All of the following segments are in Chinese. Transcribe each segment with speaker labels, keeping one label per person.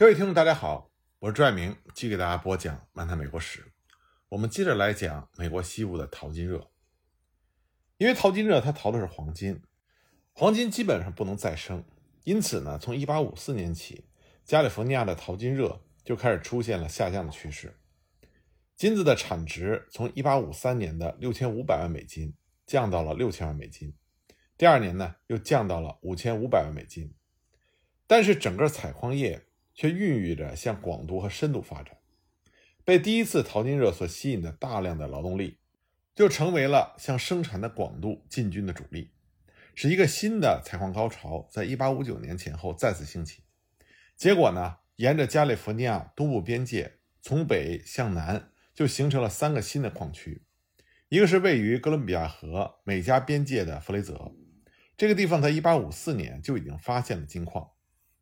Speaker 1: 各位听众，大家好，我是朱爱明，继续给大家播讲《漫谈美国史》。我们接着来讲美国西部的淘金热。因为淘金热，它淘的是黄金，黄金基本上不能再生，因此呢，从1854年起，加利福尼亚的淘金热就开始出现了下降的趋势。金子的产值从1853年的6500万美金降到了6000万美金，第二年呢，又降到了5500万美金。但是整个采矿业却孕育着向广度和深度发展，被第一次淘金热所吸引的大量的劳动力，就成为了向生产的广度进军的主力，使一个新的采矿高潮在1859年前后再次兴起。结果呢，沿着加利福尼亚东部边界，从北向南就形成了三个新的矿区，一个是位于哥伦比亚河美加边界的弗雷泽，这个地方在1854年就已经发现了金矿。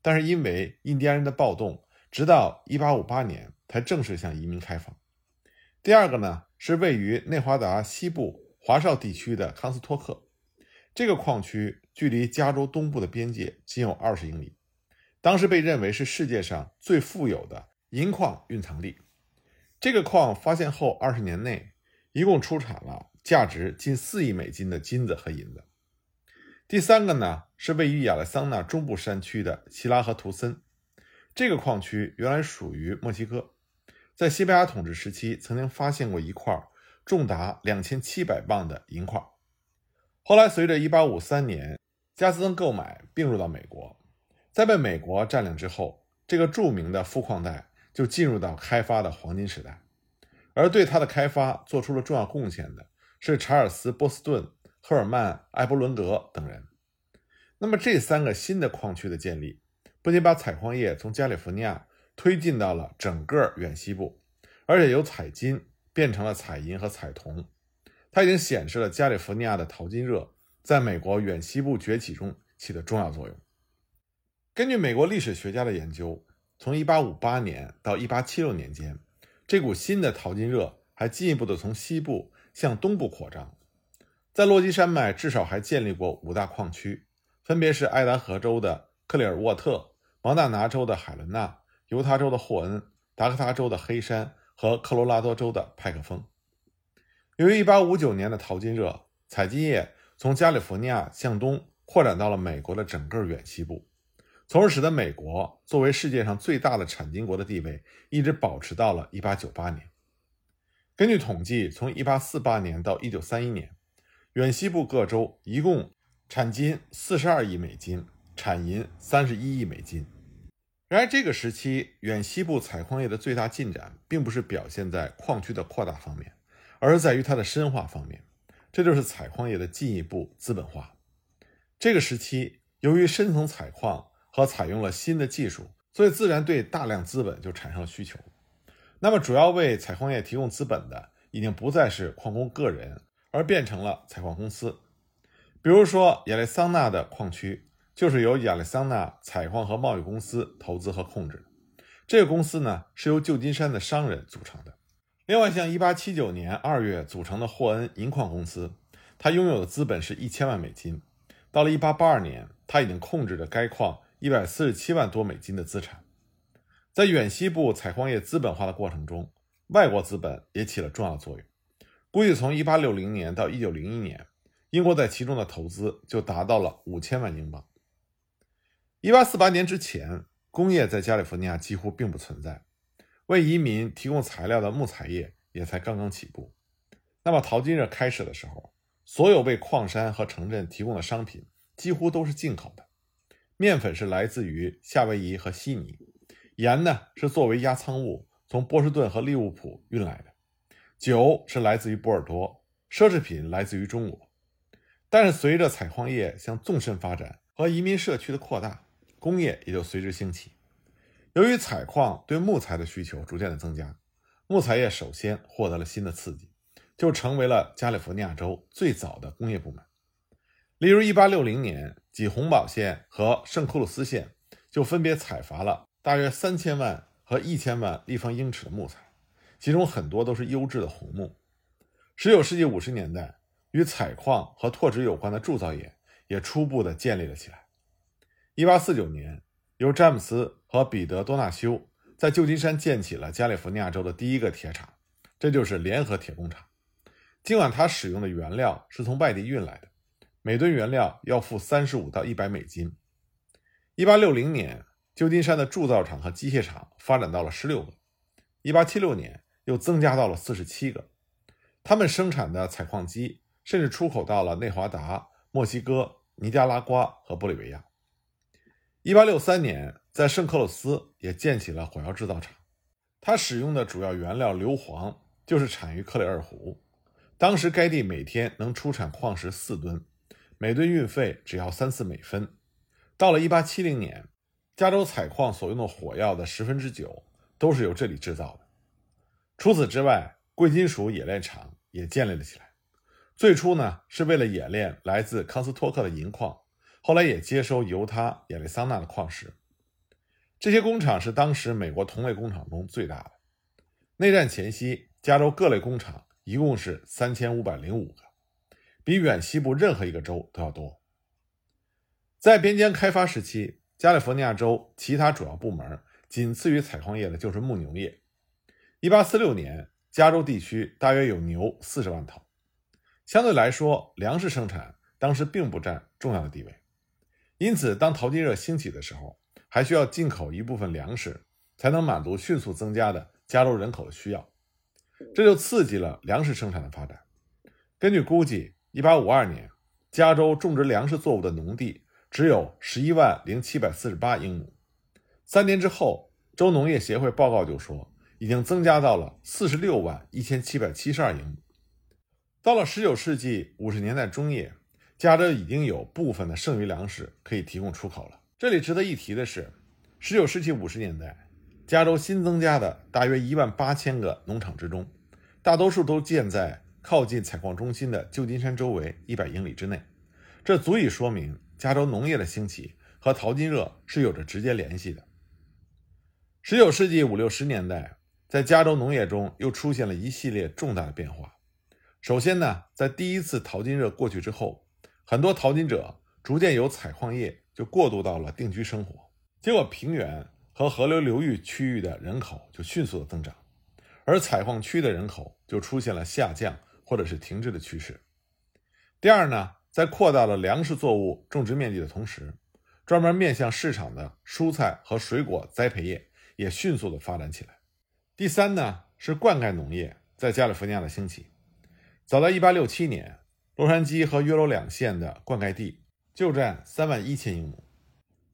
Speaker 1: 但是因为印第安人的暴动，直到1858年才正式向移民开放。第二个呢，是位于内华达西部华少地区的康斯托克，这个矿区距离加州东部的边界仅有二十英里，当时被认为是世界上最富有的银矿蕴藏地。这个矿发现后二十年内，一共出产了价值近四亿美金的金子和银子。第三个呢，是位于亚利桑那中部山区的希拉和图森，这个矿区原来属于墨西哥，在西班牙统治时期曾经发现过一块重达两千七百磅的银矿，后来随着一八五三年加斯登购买并入到美国，在被美国占领之后，这个著名的富矿带就进入到开发的黄金时代，而对它的开发做出了重要贡献的是查尔斯·波斯顿。赫尔曼·埃伯伦德等人。那么，这三个新的矿区的建立，不仅把采矿业从加利福尼亚推进到了整个远西部，而且由采金变成了采银和采铜。它已经显示了加利福尼亚的淘金热在美国远西部崛起中起的重要作用。根据美国历史学家的研究，从1858年到1876年间，这股新的淘金热还进一步的从西部向东部扩张。在落基山脉至少还建立过五大矿区，分别是爱达荷州的克里尔沃特、蒙大拿州的海伦娜、犹他州的霍恩、达科他州的黑山和科罗拉多州的派克峰。由于1859年的淘金热，采金业从加利福尼亚向东扩展到了美国的整个远西部，从而使得美国作为世界上最大的产金国的地位一直保持到了1898年。根据统计，从1848年到1931年。远西部各州一共产金四十二亿美金，产银三十一亿美金。然而，这个时期远西部采矿业的最大进展，并不是表现在矿区的扩大方面，而是在于它的深化方面。这就是采矿业的进一步资本化。这个时期，由于深层采矿和采用了新的技术，所以自然对大量资本就产生了需求。那么，主要为采矿业提供资本的，已经不再是矿工个人。而变成了采矿公司，比如说亚利桑那的矿区就是由亚利桑那采矿和贸易公司投资和控制。这个公司呢是由旧金山的商人组成的。另外，像1879年2月组成的霍恩银矿公司，它拥有的资本是一千万美金。到了1882年，它已经控制着该矿147万多美金的资产。在远西部采矿业资本化的过程中，外国资本也起了重要作用。估计从1860年到1901年，英国在其中的投资就达到了五千万英镑。1848年之前，工业在加利福尼亚几乎并不存在，为移民提供材料的木材业也才刚刚起步。那么淘金热开始的时候，所有为矿山和城镇提供的商品几乎都是进口的。面粉是来自于夏威夷和悉尼，盐呢是作为压舱物从波士顿和利物浦运来的。酒是来自于波尔多，奢侈品来自于中国。但是随着采矿业向纵深发展和移民社区的扩大，工业也就随之兴起。由于采矿对木材的需求逐渐的增加，木材业首先获得了新的刺激，就成为了加利福尼亚州最早的工业部门。例如，1860年，几洪堡县和圣克鲁斯县就分别采伐了大约三千万和一千万立方英尺的木材。其中很多都是优质的红木。十九世纪五十年代，与采矿和拓殖有关的铸造业也初步的建立了起来。一八四九年，由詹姆斯·和彼得多纳修在旧金山建起了加利福尼亚州的第一个铁厂，这就是联合铁工厂。尽管它使用的原料是从外地运来的，每吨原料要付三十五到一百美金。一八六零年，旧金山的铸造厂和机械厂发展到了十六个，一八七六年又增加到了四十七个。他们生产的采矿机甚至出口到了内华达、墨西哥、尼加拉瓜和玻利维亚。一八六三年，在圣克洛斯也建起了火药制造厂，它使用的主要原料硫磺就是产于克雷尔湖。当时该地每天能出产矿石四吨，每吨运费只要三四美分。到了1870年，加州采矿所用的火药的十分之九都是由这里制造的。除此之外，贵金属冶炼厂也建立了起来。最初呢，是为了冶炼来自康斯托克的银矿，后来也接收犹他、亚利桑那的矿石。这些工厂是当时美国同类工厂中最大的。内战前夕，加州各类工厂一共是三千五百零五个，比远西部任何一个州都要多。在边疆开发时期，加利福尼亚州其他主要部门仅次于采矿业的就是牧牛业。1846年，加州地区大约有牛40万头。相对来说，粮食生产当时并不占重要的地位。因此，当淘金热兴起的时候，还需要进口一部分粮食，才能满足迅速增加的加州人口的需要。这就刺激了粮食生产的发展。根据估计，1852年，加州种植粮食作物的农地。只有十一万零七百四十八英亩。三年之后，州农业协会报告就说，已经增加到了四十六万一千七百七十二英亩。到了十九世纪五十年代中叶，加州已经有部分的剩余粮食可以提供出口了。这里值得一提的是，十九世纪五十年代，加州新增加的大约一万八千个农场之中，大多数都建在靠近采矿中心的旧金山周围一百英里之内，这足以说明。加州农业的兴起和淘金热是有着直接联系的。十九世纪五六十年代，在加州农业中又出现了一系列重大的变化。首先呢，在第一次淘金热过去之后，很多淘金者逐渐由采矿业就过渡到了定居生活，结果平原和河流流域区域的人口就迅速的增长，而采矿区的人口就出现了下降或者是停滞的趋势。第二呢？在扩大了粮食作物种植面积的同时，专门面向市场的蔬菜和水果栽培业也迅速的发展起来。第三呢，是灌溉农业在加利福尼亚的兴起。早在1867年，洛杉矶和约罗两县的灌溉地就占3万一千英亩。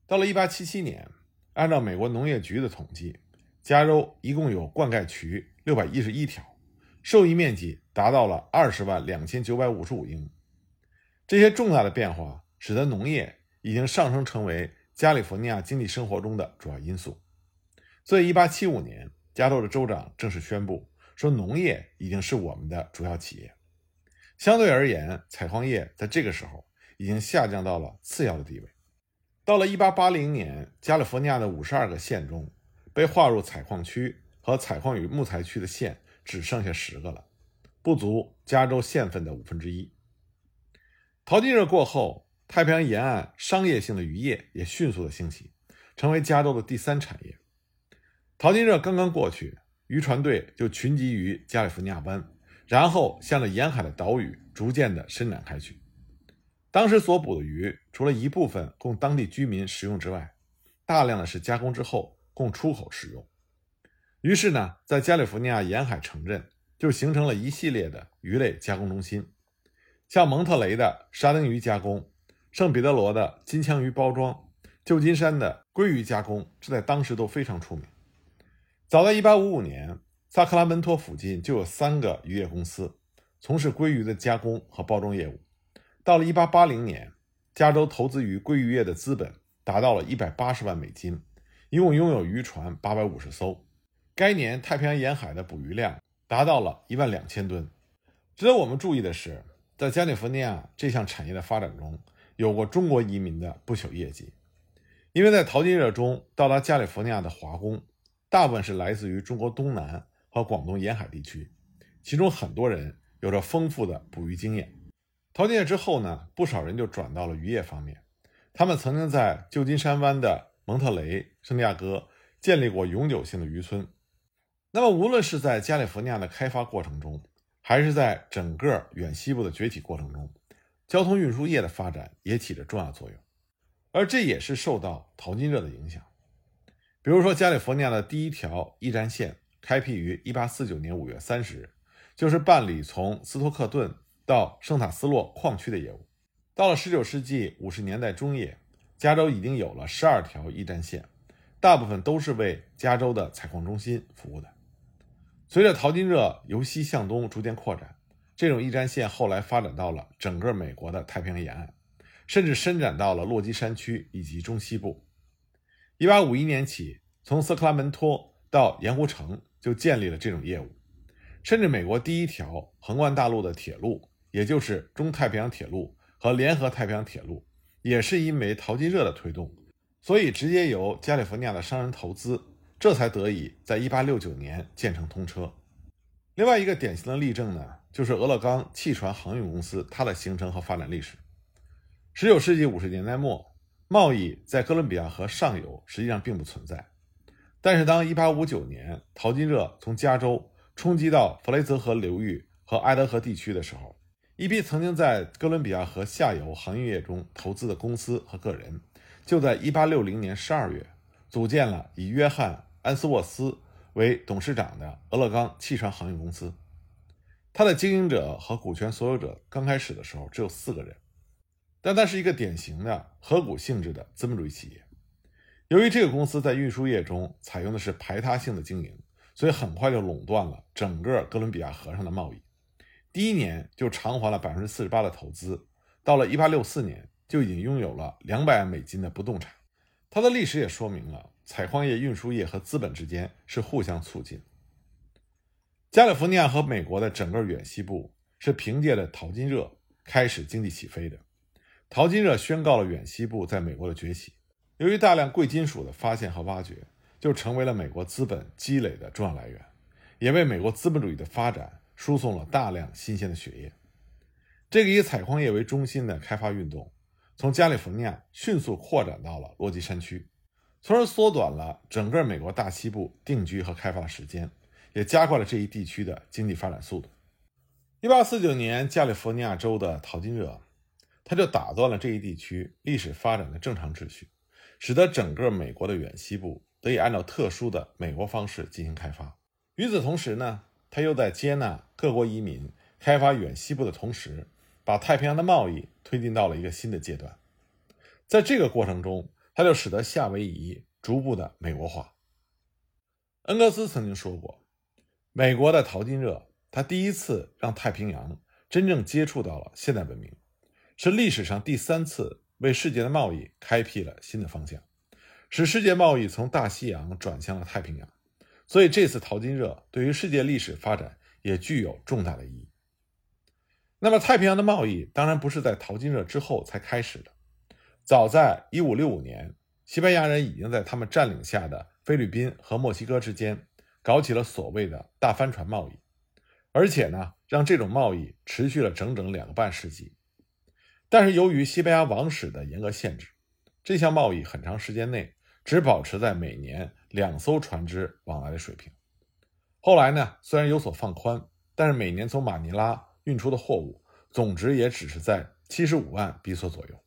Speaker 1: 到了1877年，按照美国农业局的统计，加州一共有灌溉渠611条，受益面积达到了20万2955英亩。这些重大的变化使得农业已经上升成为加利福尼亚经济生活中的主要因素。所以，1875年，加州的州长正式宣布说，农业已经是我们的主要企业。相对而言，采矿业在这个时候已经下降到了次要的地位。到了1880年，加利福尼亚的52个县中，被划入采矿区和采矿与木材区的县只剩下十个了，不足加州县份的五分之一。淘金热过后，太平洋沿岸商业性的渔业也迅速的兴起，成为加州的第三产业。淘金热刚刚过去，渔船队就群集于加利福尼亚湾，然后向着沿海的岛屿逐渐的伸展开去。当时所捕的鱼，除了一部分供当地居民食用之外，大量的是加工之后供出口使用。于是呢，在加利福尼亚沿海城镇就形成了一系列的鱼类加工中心。像蒙特雷的沙丁鱼加工、圣彼得罗的金枪鱼包装、旧金山的鲑鱼加工，这在当时都非常出名。早在1855年，萨克拉门托附近就有三个渔业公司从事鲑鱼的加工和包装业务。到了1880年，加州投资于鲑鱼业的资本达到了180万美金，一共拥有渔船850艘。该年太平洋沿海的捕鱼量达到了1万两千吨。值得我们注意的是。在加利福尼亚这项产业的发展中，有过中国移民的不朽业绩。因为在淘金热中到达加利福尼亚的华工，大部分是来自于中国东南和广东沿海地区，其中很多人有着丰富的捕鱼经验。淘金热之后呢，不少人就转到了渔业方面。他们曾经在旧金山湾的蒙特雷、圣地亚哥建立过永久性的渔村。那么，无论是在加利福尼亚的开发过程中，还是在整个远西部的崛起过程中，交通运输业的发展也起着重要作用。而这也是受到淘金热的影响。比如说，加利福尼亚的第一条驿站线开辟于1849年5月30日，就是办理从斯托克顿到圣塔斯洛矿区的业务。到了19世纪50年代中叶，加州已经有了12条驿站线，大部分都是为加州的采矿中心服务的。随着淘金热由西向东逐渐扩展，这种驿站线后来发展到了整个美国的太平洋沿岸。甚至伸展到了落基山区以及中西部。1851年起，从色克拉门托到盐湖城就建立了这种业务。甚至美国第一条横贯大陆的铁路，也就是中太平洋铁路和联合太平洋铁路，也是因为淘金热的推动，所以直接由加利福尼亚的商人投资，这才得以在1869年建成通车。另外一个典型的例证呢，就是俄勒冈汽船航运公司它的形成和发展历史。十九世纪五十年代末，贸易在哥伦比亚河上游实际上并不存在。但是，当一八五九年淘金热从加州冲击到弗雷泽河流域和爱德河地区的时候，一批曾经在哥伦比亚河下游航运业中投资的公司和个人，就在一八六零年十二月组建了以约翰·安斯沃斯为董事长的俄勒冈汽船航运公司。它的经营者和股权所有者刚开始的时候只有四个人。但它是一个典型的合股性质的资本主义企业。由于这个公司在运输业中采用的是排他性的经营，所以很快就垄断了整个哥伦比亚河上的贸易。第一年就偿还了百分之四十八的投资，到了一八六四年就已经拥有了两百万美金的不动产。它的历史也说明了采矿业、运输业和资本之间是互相促进。加利福尼亚和美国的整个远西部是凭借着淘金热开始经济起飞的。淘金热宣告了远西部在美国的崛起。由于大量贵金属的发现和挖掘，就成为了美国资本积累的重要来源，也为美国资本主义的发展输送了大量新鲜的血液。这个以采矿业为中心的开发运动，从加利福尼亚迅速扩展到了落基山区，从而缩短了整个美国大西部定居和开发的时间，也加快了这一地区的经济发展速度。1849年，加利福尼亚州的淘金热。它就打断了这一地区历史发展的正常秩序，使得整个美国的远西部得以按照特殊的美国方式进行开发。与此同时呢，它又在接纳各国移民、开发远西部的同时，把太平洋的贸易推进到了一个新的阶段。在这个过程中，它就使得夏威夷逐步的美国化。恩格斯曾经说过，美国的淘金热，他第一次让太平洋真正接触到了现代文明。是历史上第三次为世界的贸易开辟了新的方向，使世界贸易从大西洋转向了太平洋。所以，这次淘金热对于世界历史发展也具有重大的意义。那么，太平洋的贸易当然不是在淘金热之后才开始的，早在1565年，西班牙人已经在他们占领下的菲律宾和墨西哥之间搞起了所谓的大帆船贸易，而且呢，让这种贸易持续了整整两个半世纪。但是由于西班牙王室的严格限制，这项贸易很长时间内只保持在每年两艘船只往来的水平。后来呢，虽然有所放宽，但是每年从马尼拉运出的货物总值也只是在七十五万比索左右。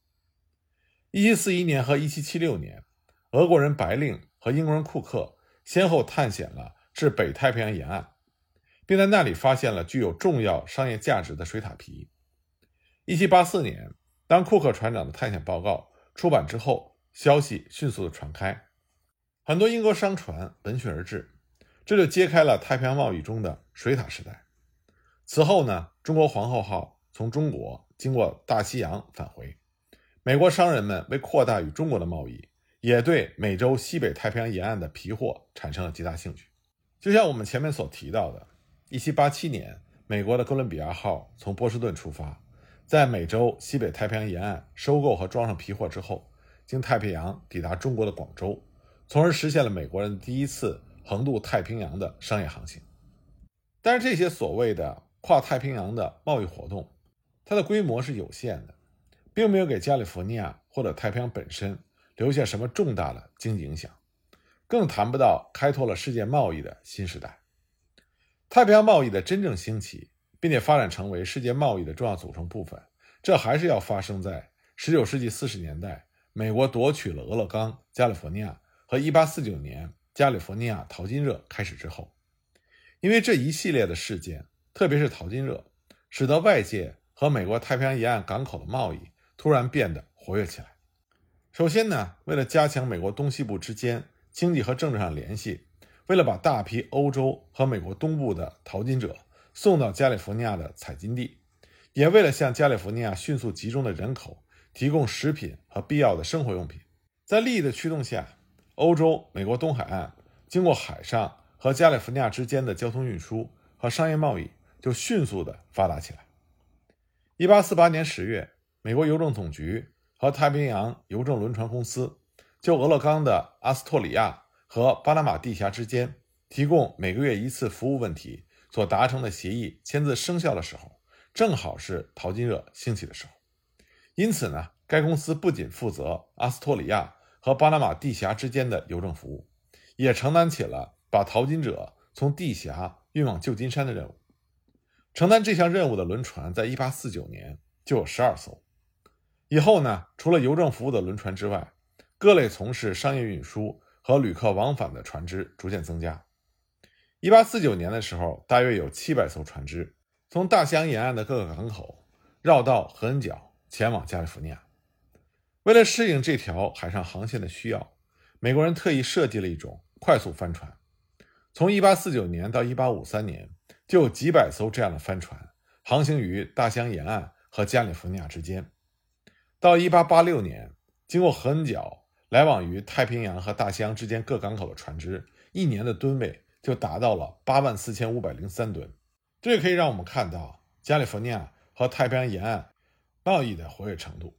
Speaker 1: 一七四一年和一七七六年，俄国人白令和英国人库克先后探险了至北太平洋沿岸，并在那里发现了具有重要商业价值的水獭皮。一七八四年，当库克船长的探险报告出版之后，消息迅速的传开，很多英国商船闻讯而至，这就揭开了太平洋贸易中的水獭时代。此后呢，中国皇后号从中国经过大西洋返回，美国商人们为扩大与中国的贸易，也对美洲西北太平洋沿岸的皮货产生了极大兴趣。就像我们前面所提到的，一七八七年，美国的哥伦比亚号从波士顿出发。在美洲西北太平洋沿岸收购和装上皮货之后，经太平洋抵达中国的广州，从而实现了美国人第一次横渡太平洋的商业航行。但是这些所谓的跨太平洋的贸易活动，它的规模是有限的，并没有给加利福尼亚或者太平洋本身留下什么重大的经济影响，更谈不到开拓了世界贸易的新时代。太平洋贸易的真正兴起，并且发展成为世界贸易的重要组成部分，这还是要发生在19世纪40年代，美国夺取了俄勒冈、加利福尼亚和1849年加利福尼亚淘金热开始之后。因为这一系列的事件，特别是淘金热，使得外界和美国太平洋沿岸港口的贸易突然变得活跃起来。首先呢，为了加强美国东西部之间经济和政治上联系。为了把大批欧洲和美国东部的淘金者送到加利福尼亚的采金地，也为了向加利福尼亚迅速集中的人口提供食品和必要的生活用品，在利益的驱动下，欧洲、美国东海岸经过海上和加利福尼亚之间的交通运输和商业贸易就迅速的发达起来。一八四八年十月，美国邮政总局和太平洋邮政轮船公司就俄勒冈的阿斯托里亚。和巴拿马地峡之间提供每个月一次服务问题所达成的协议签字生效的时候，正好是淘金热兴起的时候。因此呢，该公司不仅负责阿斯托里亚和巴拿马地峡之间的邮政服务，也承担起了把淘金者从地峡运往旧金山的任务。承担这项任务的轮船，在1849年就有12艘。以后呢，除了邮政服务的轮船之外，各类从事商业运输。和旅客往返的船只逐渐增加。一八四九年的时候，大约有七百艘船只从大西洋沿岸的各个港口绕道合恩角前往加利福尼亚。为了适应这条海上航线的需要，美国人特意设计了一种快速帆船。从一八四九年到一八五三年，就有几百艘这样的帆船航行于大西洋沿岸和加利福尼亚之间。到一八八六年，经过合恩角。来往于太平洋和大西洋之间各港口的船只，一年的吨位就达到了八万四千五百零三吨。这也可以让我们看到加利福尼亚和太平洋沿岸贸易的活跃程度。